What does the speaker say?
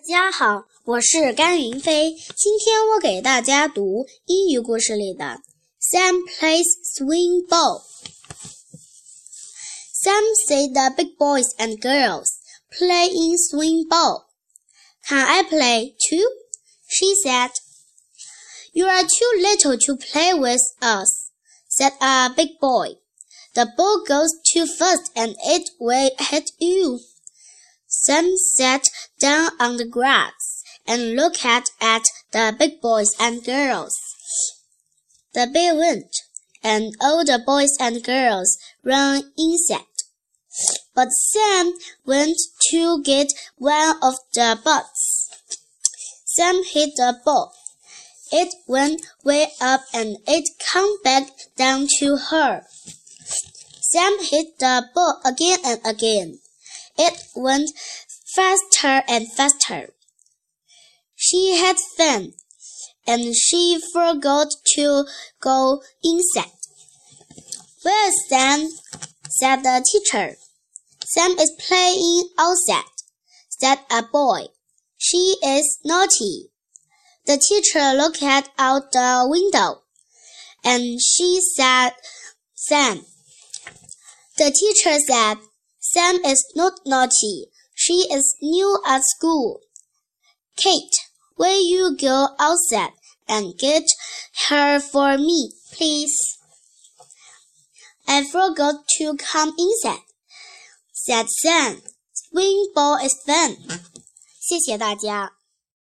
大家好，我是甘云飞。今天我给大家读英语故事里的 Sam plays swing ball. Sam said the big boys and girls play in swing ball. Can I play too? She said. You are too little to play with us, said a big boy. The ball goes too fast and it will hit you. Sam sat down on the grass and looked at, the big boys and girls. The bell went, and all the boys and girls ran inside. But Sam went to get one of the balls. Sam hit the ball. It went way up and it came back down to her. Sam hit the ball again and again. It went faster and faster. She had fun, and she forgot to go inside. Well, Sam, said the teacher. Sam is playing outside, said a boy. She is naughty. The teacher looked out the window, and she said, Sam. The teacher said, Sam is not naughty. She is new at school. Kate, will you go outside and get her for me, please? I forgot to come inside, said Sam. Swing ball is fun. 谢谢大家。